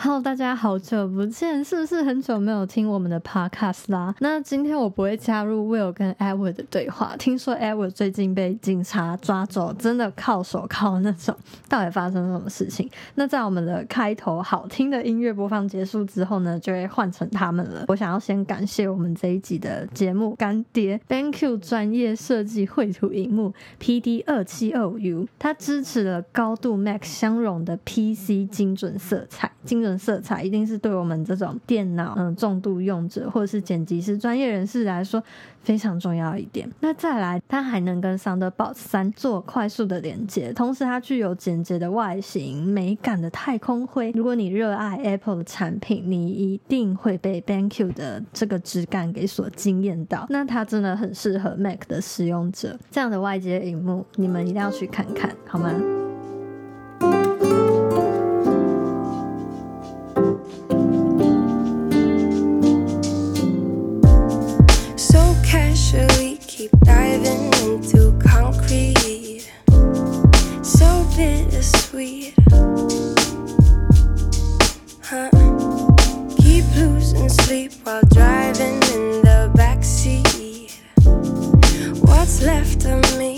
Hello，大家好久不见，是不是很久没有听我们的 Podcast 啦？那今天我不会加入 Will 跟 Edward 的对话。听说 Edward 最近被警察抓走，真的靠手铐那种。到底发生什么事情？那在我们的开头好听的音乐播放结束之后呢，就会换成他们了。我想要先感谢我们这一集的节目干爹 BenQ 专业设计绘图荧幕 PD 二七二五 U，它支持了高度 Max 相容的 PC 精准色彩，精准。色彩一定是对我们这种电脑嗯重度用者或者是剪辑师专业人士来说非常重要一点。那再来，它还能跟 Thunderbolt 三做快速的连接，同时它具有简洁的外形、美感的太空灰。如果你热爱 Apple 的产品，你一定会被 BenQ 的这个质感给所惊艳到。那它真的很适合 Mac 的使用者，这样的外接荧幕，你们一定要去看看，好吗 sweet. Huh? Keep losing sleep while driving in the backseat. What's left of me?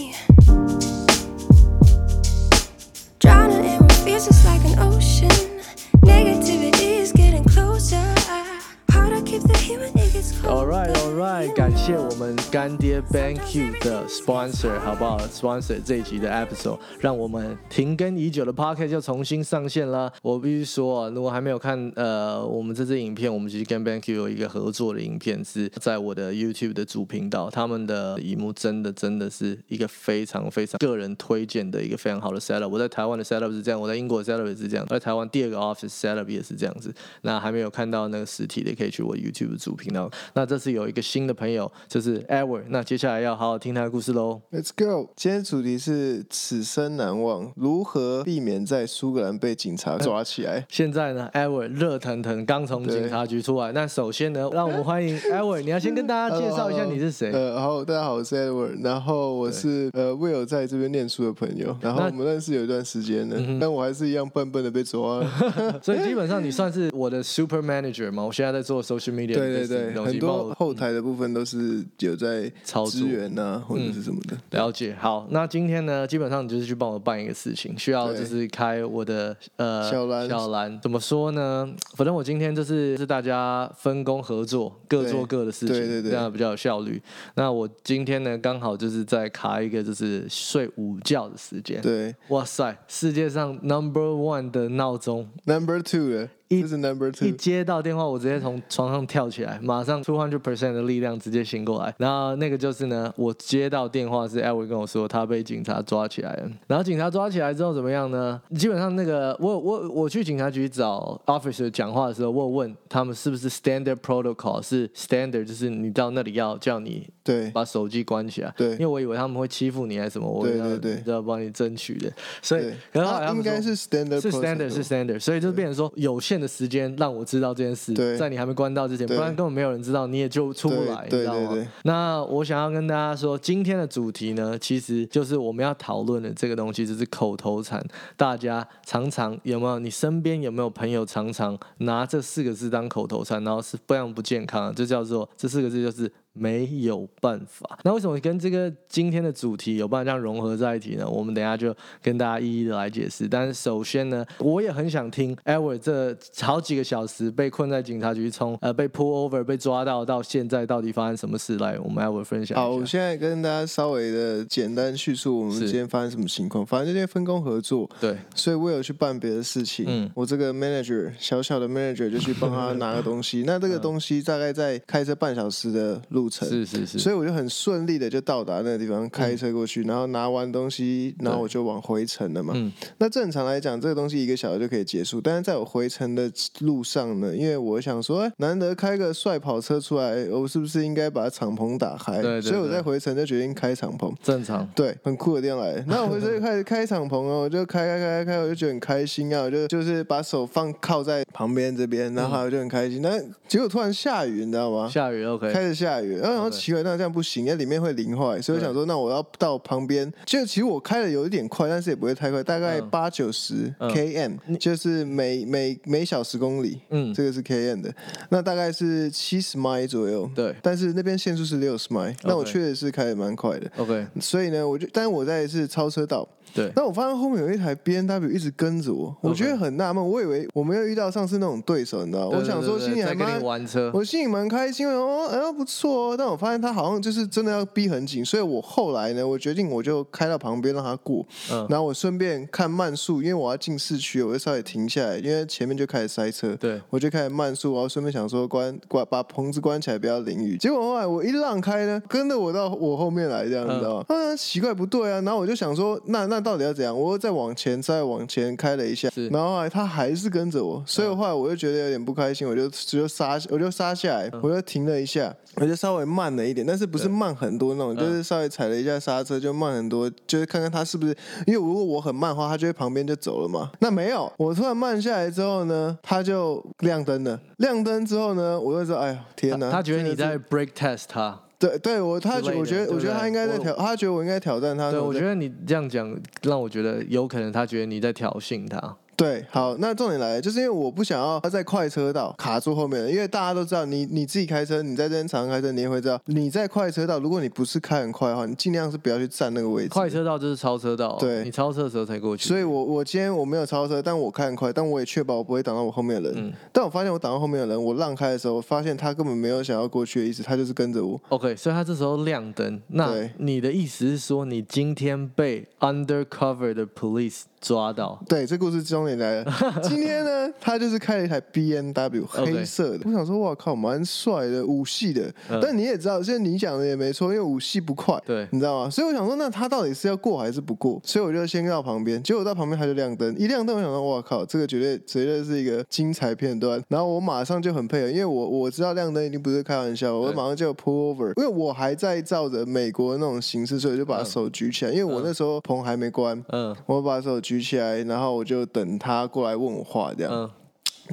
？Thank you 的 sponsor 好不好？sponsor 这一集的 episode，让我们停更已久的 podcast 就重新上线了。我必须说，如果还没有看呃我们这支影片，我们其实跟 Thank you 有一个合作的影片，是在我的 YouTube 的主频道。他们的荧幕真的真的是一个非常非常个人推荐的一个非常好的 setup。我在台湾的 setup 是这样，我在英国的 setup 也是这样，在台湾第二个 office setup 也是这样子。那还没有看到那个实体的，可以去我 YouTube 主频道。那这次有一个新的朋友，就是 Edward。那接下来要好好听他的故事喽。Let's go！今天主题是此生难忘，如何避免在苏格兰被警察抓起来？现在呢，Edward 热腾腾刚从警察局出来。那首先呢，让我们欢迎 Edward。你要先跟大家介绍一下你是谁？呃，好，大家好，我是 Edward。然后我是呃 Will 在这边念书的朋友。然后我们认识有一段时间了，但我还是一样笨笨的被抓了。所以基本上你算是我的 Super Manager 嘛？我现在在做 Social Media，对对对，很多后台的部分都是有在操作。啊，或者是什么的，了解。好，那今天呢，基本上你就是去帮我办一个事情，需要就是开我的呃小蓝小蓝。怎么说呢？反正我今天就是是大家分工合作，各做各的事情，对对对，这样比较有效率。那我今天呢，刚好就是在卡一个就是睡午觉的时间。对，哇塞，世界上 Number One 的闹钟，Number Two 的。一 number two，一接到电话，我直接从床上跳起来，马上 two hundred percent 的力量直接醒过来。然后那个就是呢，我接到电话是艾维跟我说他被警察抓起来了。然后警察抓起来之后怎么样呢？基本上那个我我我去警察局找 officer 讲话的时候，我问他们是不是 standard protocol 是 standard，就是你到那里要叫你对把手机关起来。对，因为我以为他们会欺负你还是什么，我对对对，要帮你争取的。所以然后应该是 standard 是 standard 是 standard，所以就变成说有限的时间让我知道这件事，在你还没关到之前，不然根本没有人知道，你也就出不来，你知道吗？那我想要跟大家说，今天的主题呢，其实就是我们要讨论的这个东西，就是口头禅。大家常常有没有？你身边有没有朋友常常拿这四个字当口头禅，然后是非常不健康，就叫做这四个字就是。没有办法，那为什么跟这个今天的主题有办法这样融合在一起呢？我们等下就跟大家一一的来解释。但是首先呢，我也很想听 Edward 这好几个小时被困在警察局，从呃被 pull over 被抓到到现在到底发生什么事来，我们 Edward 分享。好，我现在跟大家稍微的简单叙述我们今天发生什么情况。反正今天分工合作，对，所以我有去办别的事情。嗯，我这个 manager 小小的 manager 就去帮他拿个东西。那这个东西大概在开车半小时的路。是是是，所以我就很顺利的就到达那个地方，开车过去，然后拿完东西，然后我就往回程了嘛。嗯那正常来讲，这个东西一个小时就可以结束，但是在我回程的路上呢，因为我想说，难得开个帅跑车出来，我是不是应该把敞篷打开？对，所以我在回程就决定开敞篷。正常，对，很酷的地方来。那我回程就开始开敞篷哦，我就开开开开开，我就觉得很开心啊，我就就是把手放靠在旁边这边，然后我就很开心。那结果突然下雨，你知道吗？下雨，OK，开始下雨。远，然后奇怪，那这样不行，因为里面会淋坏，所以我想说，那我要到旁边。就其实我开的有一点快，但是也不会太快，大概八九十 km，就是每每每小时公里。嗯，这个是 km 的，那大概是七十迈左右。对，但是那边限速是六十迈，那我确实是开的蛮快的。OK，所以呢，我就，但是我在是超车道。对，那我发现后面有一台 B N W 一直跟着我，我觉得很纳闷。我以为我没有遇到上次那种对手，你知道吗我想说心里还蛮我心里蛮开心的哦，哎，不错哦。但我发现他好像就是真的要逼很紧，所以我后来呢，我决定我就开到旁边让他过，嗯然后我顺便看慢速，因为我要进市区，我就稍微停下来，因为前面就开始塞车。对，我就开始慢速，然后顺便想说关关把棚子关起来，不要淋雨。结果后来我一让开呢，跟着我到我后面来，这样你知道吗？啊，奇怪不对啊。然后我就想说，那那到底要怎样？我又再往前，再往前开了一下，然后后来他还是跟着我，所以后来我就觉得有点不开心，我就就刹，我就刹下来，我就停了一下，我就稍微慢了一点，但是不是慢很多那种，就是稍微踩了一下刹车就慢很多，就是看看他是不是，因为如果我很慢的话，他就会旁边就走了嘛。那没有，我突然慢下来之后呢，他就亮灯了，亮灯之后呢，我就说，哎呀，天哪！他觉得你在 break test 他。对，对我他觉我觉得我觉得他应该在挑，他觉得我应该挑战他。对，我觉得你这样讲让我觉得有可能他觉得你在挑衅他。对，好，那重点来了，就是因为我不想要他在快车道卡住后面，因为大家都知道，你你自己开车，你在这边常开车，你也会知道，你在快车道，如果你不是开很快的话，你尽量是不要去占那个位置。快车道就是超车道，对，你超车的时候才过去。所以我我今天我没有超车，但我开很快，但我也确保我不会挡到我后面的人。但我发现我挡到后面的人，我让开的时候，我发现他根本没有想要过去的意思，他就是跟着我。OK，所以他这时候亮灯。那你的意思是说，你今天被 undercover 的 police？抓到，对，这故事终于来了。今天呢，他就是开了一台 B N W 黑色的。我想说，哇靠，蛮帅的，五系的。但你也知道，现在你讲的也没错，因为五系不快，对，你知道吗？所以我想说，那他到底是要过还是不过？所以我就先到旁边，结果到旁边他就亮灯，一亮灯，我想说，哇靠，这个绝对绝对是一个精彩片段。然后我马上就很配合，因为我我知道亮灯一定不是开玩笑，我马上就 pull over，因为我还在照着美国那种形式，所以就把手举起来，因为我那时候棚还没关，嗯，我把手。举起来，然后我就等他过来问我话，这样。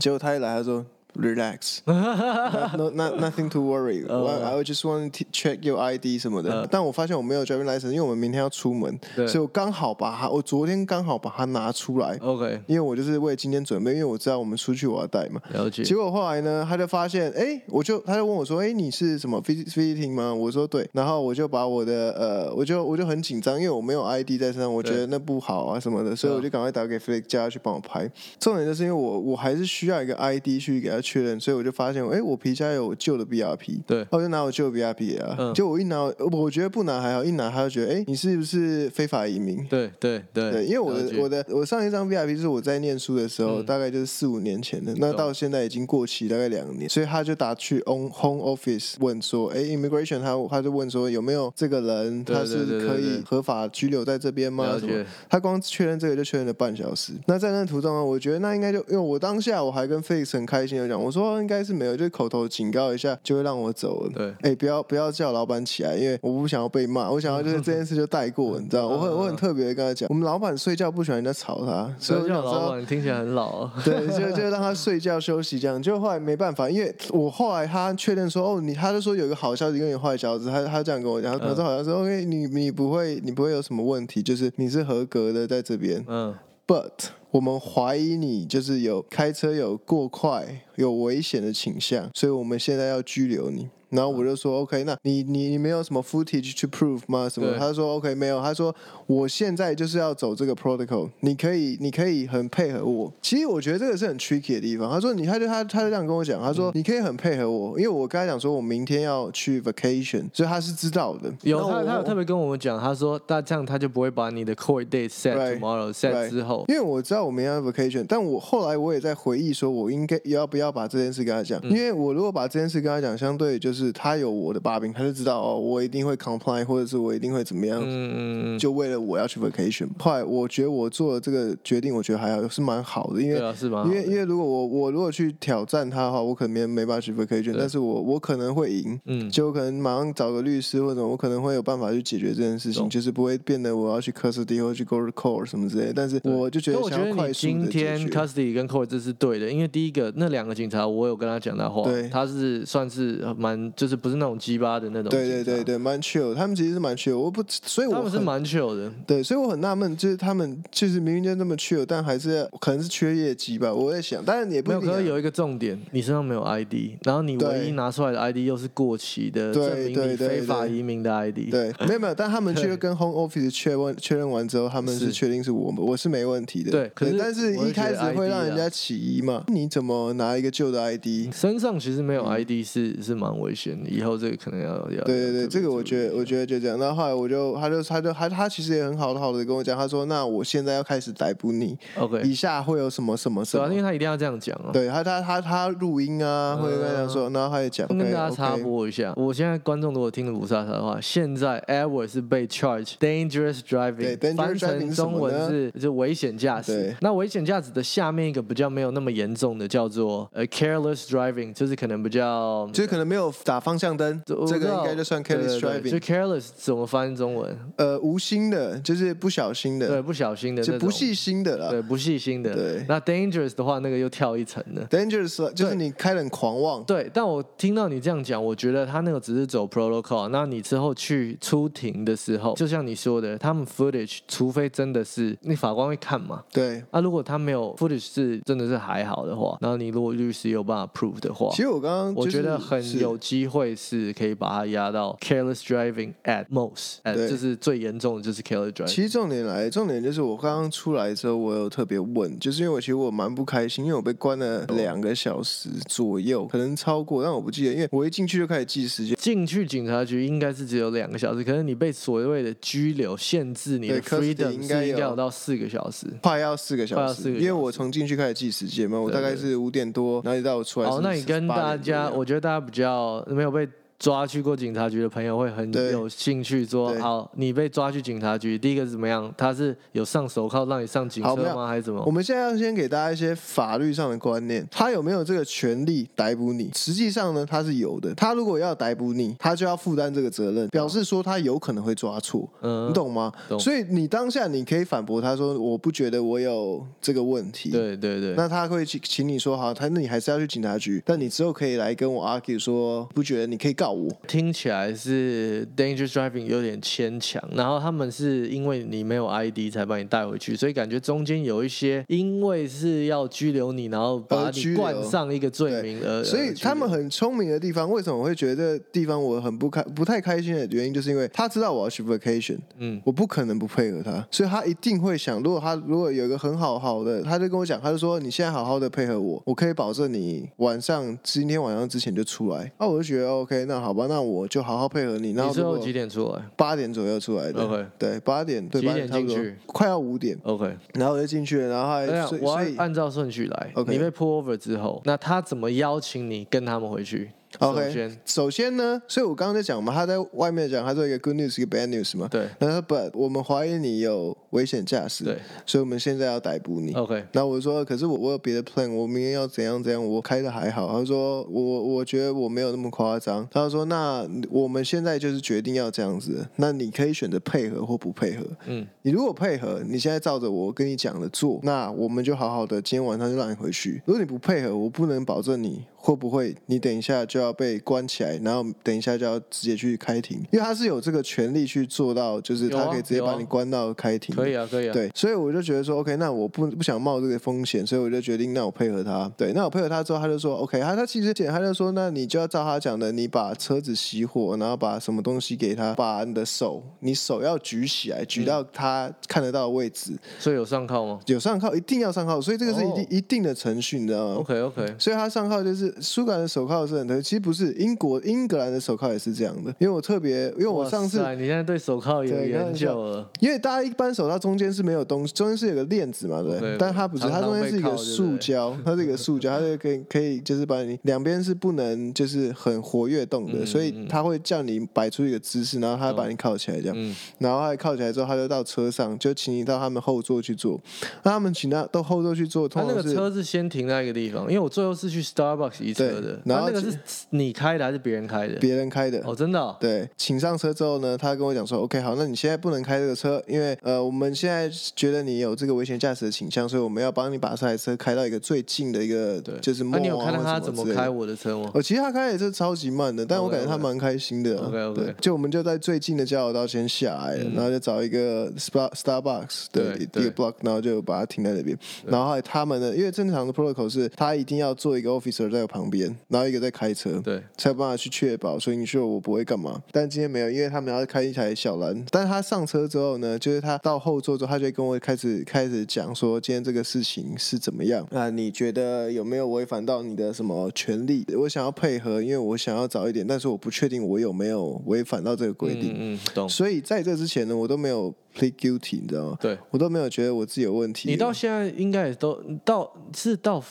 结果他一来，他说。Relax, no, not nothing to worry. I just want to check your ID 什么的。但我发现我没有 driving license，因为我们明天要出门，所以我刚好把它，我昨天刚好把它拿出来。OK，因为我就是为今天准备，因为我知道我们出去我要带嘛。了解。结果后来呢，他就发现，哎，我就他就问我说，哎，你是什么 visiting 吗？我说对。然后我就把我的呃，我就我就很紧张，因为我没有 ID 在身上，我觉得那不好啊什么的，所以我就赶快打给 Felix 叫他去帮我拍。重点就是因为我我还是需要一个 ID 去给他确认，所以我就发。现哎，我皮夹有旧的 B R P，对，我就拿我旧的 B R P 啊，就我一拿，我觉得不拿还好，一拿他就觉得哎，你是不是非法移民？对对对，因为我的我的我上一张 B R P 是我在念书的时候，大概就是四五年前的，那到现在已经过期大概两年，所以他就打去 on home office 问说，哎，immigration 他他就问说有没有这个人，他是可以合法居留在这边吗？什么？他光确认这个就确认了半小时。那在那途中呢，我觉得那应该就因为我当下我还跟 Face 很开心的讲，我说应该是。没有，就口头警告一下，就会让我走了。对，哎，不要不要叫老板起来，因为我不想要被骂。我想要就是这件事就带过，你知道？我很我很特别跟他讲，我们老板睡觉不喜欢人家吵他，所以叫老板听起来很老。对，就就 让他睡觉休息这样。就后来没办法，因为我后来他确认说，哦，你他就说有一个好消息跟你坏消息，他他这样跟我讲，他说好像是 OK，你你不会你不会有什么问题，就是你是合格的在这边。嗯，But 我们怀疑你就是有开车有过快。有危险的倾向，所以我们现在要拘留你。然后我就说，OK，那你你你没有什么 footage to prove 吗？什么？他说 OK，没有。他说我现在就是要走这个 protocol，你可以你可以很配合我。其实我觉得这个是很 tricky 的地方。他说你，他就他他就这样跟我讲，他说你可以很配合我，因为我刚才讲说我明天要去 vacation，所以他是知道的。有他他有特别跟我们讲，他说那这样他就不会把你的 court date set tomorrow set 之后，因为我知道我明天要 vacation，但我后来我也在回忆说我应该要不要。要把这件事跟他讲，因为我如果把这件事跟他讲，相对就是他有我的把柄，他就知道哦，我一定会 comply，或者是我一定会怎么样。嗯。就为了我要去 vacation，后来我觉得我做的这个决定，我觉得还好，是蛮好的，因为是吗？因为因为如果我我如果去挑战他的话，我可能没没办法去 vacation，但是我我可能会赢，嗯，就可能马上找个律师或者我可能会有办法去解决这件事情，就是不会变得我要去 custody 或去 go to court 什么之类。但是我就觉得，我觉得你今天 custody 跟 court 这是对的，因为第一个那两个。警察，我有跟他讲的话，对他是算是蛮蛮就是不是那种鸡巴的那种。对对对对，蛮 chill，他们其实是蛮 chill，我不，所以我他们是蛮 chill 的。对，所以我很纳闷，就是他们就是明明就那么 chill，但还是可能是缺业绩吧。我在想，当然也不有，可能有一个重点，你身上没有 ID，然后你唯一拿出来的 ID 又是过期的，证明你非法移民的 ID。对，没有没有，但他们去 跟 Home Office 确认确认完之后，他们是确定是我们，我是没问题的。对，可是但是一开始会让人家起疑嘛？你怎么拿一个旧的 ID？身上其实没有 ID 是是蛮危以后这个可能要要。对对对，这个我觉得我觉得就这样。那后后来我就他就他就他他其实也很好的好的跟我讲，他说那我现在要开始逮捕你。OK，以下会有什么什么什么？因为他一定要这样讲啊。对他他他他录音啊，会跟他说，然后他也讲。跟大家插播一下，我现在观众如果听了卢萨萨的话，现在 Edward 是被 charge dangerous driving，翻成中文是就危险驾驶。那危险驾驶的下面一个比较没有那么严重的叫做呃 careless driving，就是可能比较就是可能没有打方向灯，这个应该就算 careless driving。就 careless 怎么翻中文？呃，无心的，就是不小心的，对，不小心的，就不细心的了，对，不细心的。对，那 dangerous 的话，那个又跳一层了。dangerous 就是你开很狂妄。对，但我听到你这样讲，我觉得他那个只是走 protocol。那你之后去出庭的时候，就像你说的，他们 footage，除非真的是那法官会看嘛？对。啊，如果他没有 footage 是真的是还好的话，然后你如果律师有办法 prove 的话，其实我刚刚我觉得很有机会是可以把它压到 careless driving at most，就是最严重的就是 careless driving。其实重点来，重点就是我刚刚出来之后，我有特别问，就是因为我其实我蛮不开心，因为我被关了两个小时左右，可能超过，但我不记得，因为我一进去就开始计时间。进去警察局应该是只有两个小时，可能你被所谓的拘留限制你的 freedom 应该有到四个小时，快要四个小时，因为我从进去开始计时间嘛，我大概是五点多，然后一到我出来。好，那你跟大家，我觉得大家比较没有被。抓去过警察局的朋友会很有兴趣说：好，你被抓去警察局，第一个是怎么样？他是有上手铐让你上警车吗？还是怎么？我们现在要先给大家一些法律上的观念，他有没有这个权利逮捕你？实际上呢，他是有的。他如果要逮捕你，他就要负担这个责任，表示说他有可能会抓错。嗯，你懂吗？懂所以你当下你可以反驳他说：我不觉得我有这个问题。对对对。那他会请请你说好，他那你还是要去警察局，但你之后可以来跟我 argue 说，不觉得你可以告。听起来是 dangerous driving 有点牵强，然后他们是因为你没有 ID 才把你带回去，所以感觉中间有一些因为是要拘留你，然后把你冠上一个罪名而。所以他们很聪明的地方，为什么我会觉得地方我很不开不太开心的原因，就是因为他知道我要去 vacation，嗯，我不可能不配合他，所以他一定会想，如果他如果有一个很好好的，他就跟我讲，他就说你现在好好的配合我，我可以保证你晚上今天晚上之前就出来，那我就觉得 OK，那好吧，那。我就好好配合你。然后最后几点出来？八点左右出来的。OK，对，八点对。几点进去？快要五点。OK，然后我就进去了。然后还我要按照顺序来。OK，你被 pull over 之后，那他怎么邀请你跟他们回去？OK，首先呢，所以我刚刚在讲嘛，他在外面讲，他说一个 good news，一个 bad news 嘛。对。那他 But 我们怀疑你有危险驾驶。对。所以我们现在要逮捕你。OK。那我说，可是我我有别的 plan，我明天要怎样怎样，我开的还好。他说，我我觉得我没有那么夸张。他说，那我们现在就是决定要这样子，那你可以选择配合或不配合。嗯。你如果配合，你现在照着我跟你讲的做，那我们就好好的，今天晚上就让你回去。如果你不配合，我不能保证你。会不会你等一下就要被关起来，然后等一下就要直接去开庭？因为他是有这个权利去做到，就是他可以直接把你关到开庭。可以啊，可以啊。对，所以我就觉得说，OK，那我不不想冒这个风险，所以我就决定，那我配合他。对，那我配合他之后，他就说，OK，他他其实简，他就说，那你就要照他讲的，你把车子熄火，然后把什么东西给他，把你的手，你手要举起来，举到他看得到的位置。所以有上铐吗？有上铐，一定要上铐。所以这个是一定一定的程序，你知道吗？OK OK。所以他上铐就是苏格兰的手铐。是很特其实不是英国英格兰的手铐也是这样的，因为我特别，因为我上次你现在对手铐有研究了，因为大家一般手铐中间是没有东西，中间是有个链子嘛，对，但它不是，它中间是一个塑胶，它是一个塑胶，它就可以可以就是把你两边是不能就是很活跃动的，所以它会叫你摆出一个姿势，然后它把你铐起来这样，然后它铐起来之后，它就到车上就请你到他们后座去坐，那他们请他到后座去坐，他那个车是先停在一个地方，因为我最后是去 Starbucks 移车的，然后那个是你开的还是别人开的？别人开的哦，真的。对，请上车之后呢，他跟我讲说，OK，好，那你现在不能开这个车，因为呃，我们现在觉得你有这个危险驾驶的倾向，所以我们要帮你把这台车开到一个最近的一个，对，就是。那你有看到他怎么开我的车吗？哦，其实他开的是超级慢的，但我感觉他蛮开心的。OK OK，就我们就在最近的交流道先下来，然后就找一个 Star Starbucks 的一个 block，然后就把它停在那边。然后他们的，因为正常的 protocol 是，他一定要做一个 officer 在我旁边，然后一个在开车，对，才有办法去确保。所以你说我不会干嘛？但今天没有，因为他们要开一台小蓝。但是他上车之后呢，就是他到后座之后，他就跟我开始开始讲说，今天这个事情是怎么样？那你觉得有没有违反到你的什么权利？我想要配合，因为我想要早一点，但是我不确定我有没有违反到这个规定。嗯，懂。所以在这之前呢，我都没有 plead guilty，你知道吗？对，我都没有觉得我自己有问题。你到现在应该也都到是到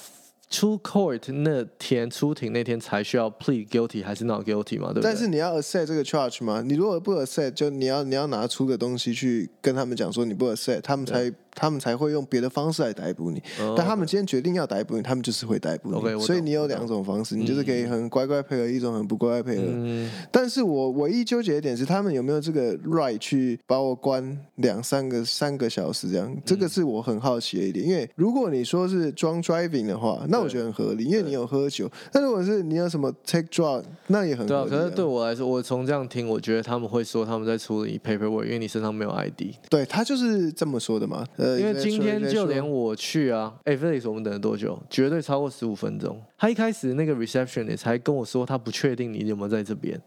出 court 那天出庭那天才需要 plead guilty 还是 not guilty 嘛？对不对？但是你要 accept 这个 charge 吗？你如果不 accept，就你要你要拿出个东西去跟他们讲说你不 accept，他们才。他们才会用别的方式来逮捕你，但他们今天决定要逮捕你，他们就是会逮捕你。所以你有两种方式，你就是可以很乖乖配合，一种很不乖乖配合。但是我唯一纠结的点是，他们有没有这个 right 去把我关两三个三个小时这样？这个是我很好奇的一点。因为如果你说是装 driving 的话，那我觉得很合理，因为你有喝酒。但如果是你有什么 take drug，那也很对啊。可是对我来说，我从这样听，我觉得他们会说他们在处理 paperwork，因为你身上没有 ID。对他就是这么说的嘛。因为今天就连我去啊，哎，Felix，我们等了多久？绝对超过十五分钟。他一开始那个 receptionist 才跟我说，他不确定你有没有在这边，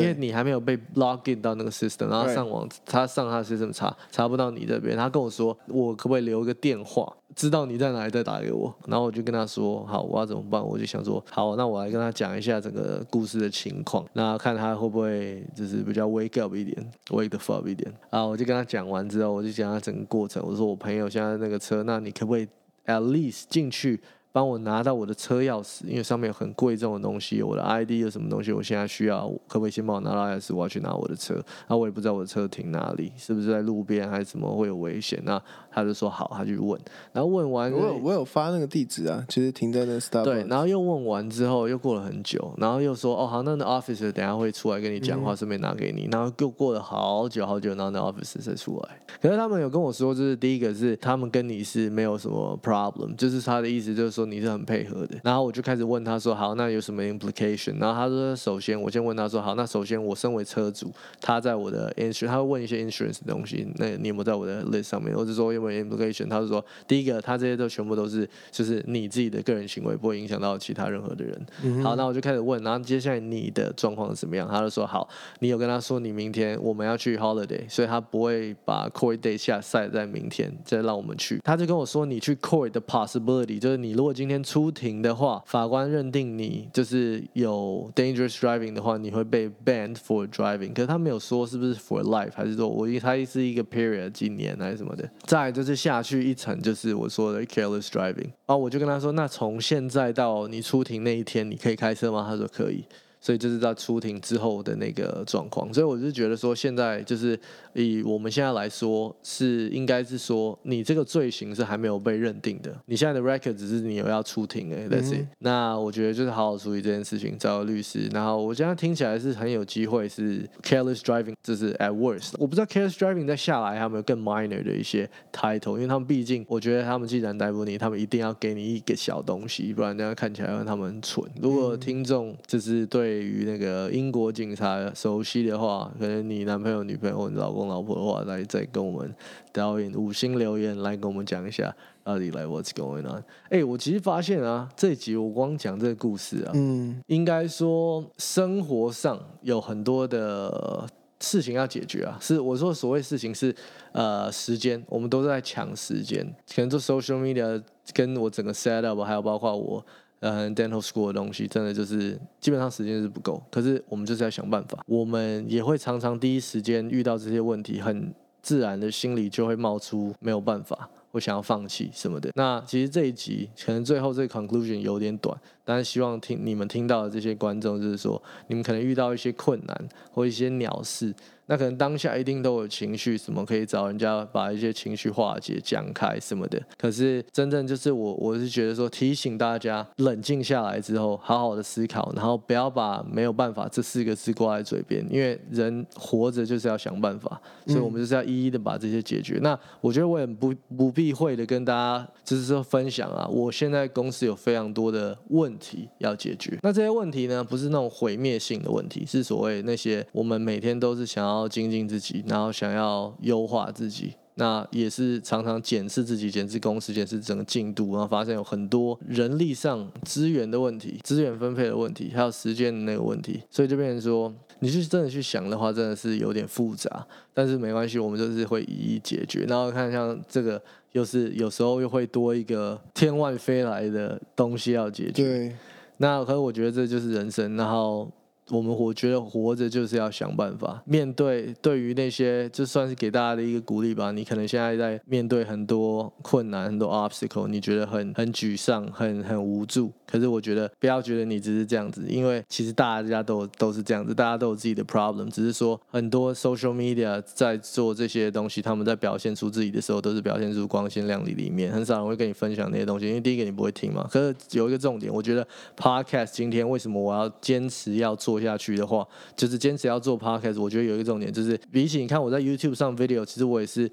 因为你还没有被 log in 到那个 system，然后上网，他上他的 system 查查不到你这边。他跟我说，我可不可以留一个电话？知道你在哪里再打给我，然后我就跟他说好，我要怎么办？我就想说好，那我来跟他讲一下整个故事的情况，那看他会不会就是比较 wake up 一点，wake the fuck 一点啊！我就跟他讲完之后，我就讲他整个过程。我说我朋友现在那个车，那你可不可以 at least 进去？帮我拿到我的车钥匙，因为上面有很贵重的东西，我的 ID 有什么东西，我现在需要，可不可以先帮我拿到钥匙？我要去拿我的车，然后我也不知道我的车停哪里，是不是在路边还是怎么会有危险？那他就说好，他去问，然后问完，我有我有发那个地址啊，其实停在那 stop。对，然后又问完之后，又过了很久，然后又说哦好，那那 officer 等下会出来跟你讲话，顺便拿给你，然后又过了好久好久，然后那 officer 才出来。可是他们有跟我说，就是第一个是他们跟你是没有什么 problem，就是他的意思就是说你是很配合的。然后我就开始问他说：“好，那有什么 implication？” 然后他说：“首先，我先问他说：‘好，那首先我身为车主，他在我的 insurance，他会问一些 insurance 的东西，那你有没有在我的 list 上面？’或者说有没有 implication？他是说，第一个，他这些都全部都是就是你自己的个人行为，不会影响到其他任何的人。好，那我就开始问，然后接下来你的状况是怎么样？他就说：‘好，你有跟他说你明天我们要去 holiday，所以他不会把 court day 下赛在明天，再让我们去。’他就跟我说：‘你去 court 的 possibility 就是你如果今天出庭。’的话，法官认定你就是有 dangerous driving 的话，你会被 banned for driving。可是他没有说是不是 for life，还是说我他是一个 period 几年还是什么的。再就是下去一层，就是我说的 careless driving。啊我就跟他说，那从现在到你出庭那一天，你可以开车吗？他说可以。所以这是在出庭之后的那个状况，所以我就觉得说，现在就是以我们现在来说，是应该是说，你这个罪行是还没有被认定的，你现在的 record 只是你有要出庭哎，但是那我觉得就是好好处理这件事情，找个律师，然后我现在听起来是很有机会是 careless driving，就是 at worst，我不知道 careless driving 再下来有没有更 minor 的一些 title，因为他们毕竟，我觉得他们既然逮捕你，他们一定要给你一个小东西，不然这样看起来让他们很蠢。如果听众就是对。对于那个英国警察熟悉的话，可能你男朋友、女朋友你老公、老婆的话，来再跟我们导演五星留言来跟我们讲一下，到底来 What's going on？哎，我其实发现啊，这集我光讲这个故事啊，嗯，应该说生活上有很多的事情要解决啊。是我说所谓事情是呃时间，我们都在抢时间，可能做 social media 跟我整个 set up，还有包括我。嗯，dental school 的东西真的就是基本上时间是不够，可是我们就是要想办法。我们也会常常第一时间遇到这些问题，很自然的心里就会冒出没有办法，或想要放弃什么的。那其实这一集可能最后这个 conclusion 有点短，但是希望听你们听到的这些观众就是说，你们可能遇到一些困难或一些鸟事。那可能当下一定都有情绪，什么可以找人家把一些情绪化解、讲开什么的。可是真正就是我，我是觉得说提醒大家冷静下来之后，好好的思考，然后不要把没有办法这四个字挂在嘴边，因为人活着就是要想办法，所以我们就是要一一的把这些解决。那我觉得我也不不避讳的跟大家就是说分享啊，我现在公司有非常多的问题要解决。那这些问题呢，不是那种毁灭性的问题，是所谓那些我们每天都是想要然后精进自己，然后想要优化自己。那也是常常检视自己、检视公司、检视整个进度，然后发现有很多人力上资源的问题、资源分配的问题，还有时间的那个问题，所以就变成说，你去真的去想的话，真的是有点复杂。但是没关系，我们就是会一一解决。然后看像这个，又是有时候又会多一个天外飞来的东西要解决。对。那可是我觉得这就是人生。然后。我们我觉得活着就是要想办法面对，对于那些就算是给大家的一个鼓励吧。你可能现在在面对很多困难、很多 obstacle，你觉得很很沮丧、很很无助。可是我觉得不要觉得你只是这样子，因为其实大家都都是这样子，大家都有自己的 problem。只是说很多 social media 在做这些东西，他们在表现出自己的时候，都是表现出光鲜亮丽的一面，很少人会跟你分享那些东西。因为第一个你不会听嘛。可是有一个重点，我觉得 podcast 今天为什么我要坚持要做？做下去的话，就是坚持要做 podcast。我觉得有一个重点，就是比起你看我在 YouTube 上 video，其实我也是，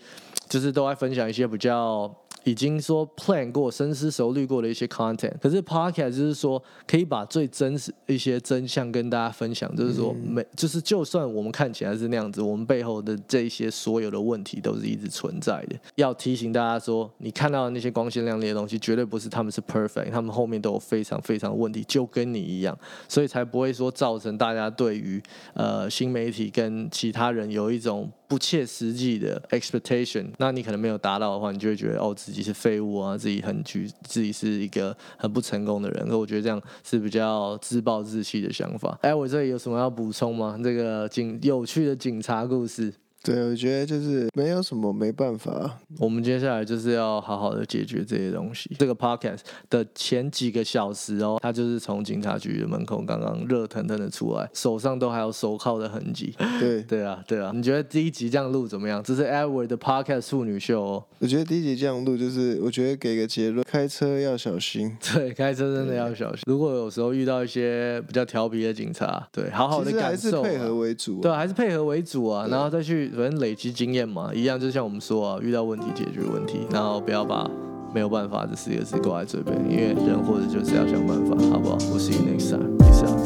就是都爱分享一些比较。已经说 plan 过、深思熟虑过的一些 content，可是 podcast 就是说可以把最真实一些真相跟大家分享，就是说没，就是就算我们看起来是那样子，我们背后的这些所有的问题都是一直存在的。要提醒大家说，你看到的那些光鲜亮丽的东西，绝对不是他们是 perfect，他们后面都有非常非常问题，就跟你一样，所以才不会说造成大家对于呃新媒体跟其他人有一种。不切实际的 expectation，那你可能没有达到的话，你就会觉得哦自己是废物啊，自己很局，自己是一个很不成功的人。那我觉得这样是比较自暴自弃的想法。哎，我这里有什么要补充吗？这个警有趣的警察故事。对，我觉得就是没有什么没办法。我们接下来就是要好好的解决这些东西。这个 podcast 的前几个小时哦，他就是从警察局的门口刚刚热腾腾的出来，手上都还有手铐的痕迹。对，对啊，对啊。你觉得第一集这样录怎么样？这是 Edward 的 podcast 处女秀哦。我觉得第一集这样录，就是我觉得给个结论：开车要小心。对，开车真的要小心。如果有时候遇到一些比较调皮的警察，对，好好的感受，还是配合为主。对，还是配合为主啊，然后再去。反正累积经验嘛，一样，就像我们说啊，遇到问题解决问题，然后不要把没有办法这四个字挂在嘴边，因为人活着就是要想办法，好不好？我 see you next time. Peace out.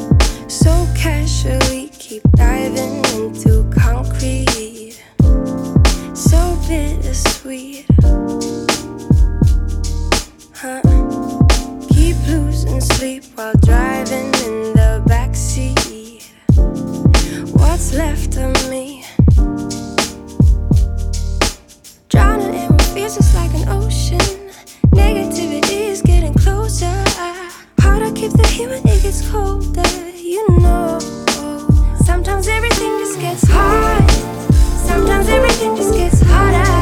So casually keep diving into concrete. So bittersweet. Huh? Keep losing sleep while driving in the backseat. What's left of me? Physics like an ocean. Negativity is getting closer. Hard to keep the heat when it gets colder. You know, sometimes everything just gets hard. Sometimes everything just gets harder.